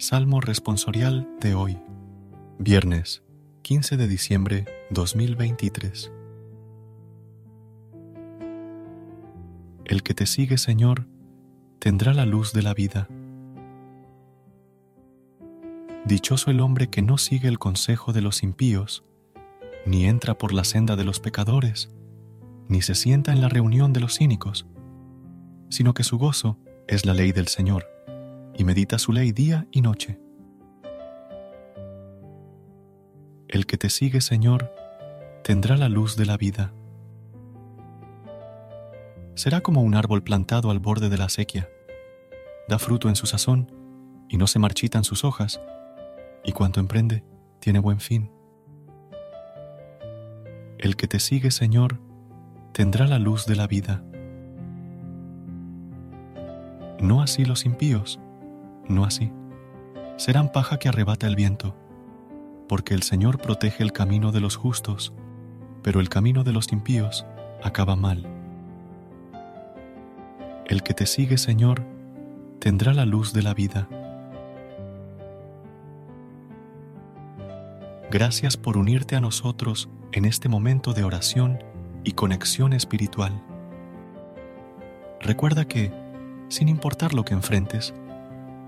Salmo responsorial de hoy, viernes 15 de diciembre 2023. El que te sigue, Señor, tendrá la luz de la vida. Dichoso el hombre que no sigue el consejo de los impíos, ni entra por la senda de los pecadores, ni se sienta en la reunión de los cínicos, sino que su gozo es la ley del Señor y medita su ley día y noche. El que te sigue, Señor, tendrá la luz de la vida. Será como un árbol plantado al borde de la sequía. Da fruto en su sazón y no se marchitan sus hojas, y cuanto emprende, tiene buen fin. El que te sigue, Señor, tendrá la luz de la vida. No así los impíos no así. Serán paja que arrebata el viento, porque el Señor protege el camino de los justos, pero el camino de los impíos acaba mal. El que te sigue, Señor, tendrá la luz de la vida. Gracias por unirte a nosotros en este momento de oración y conexión espiritual. Recuerda que, sin importar lo que enfrentes,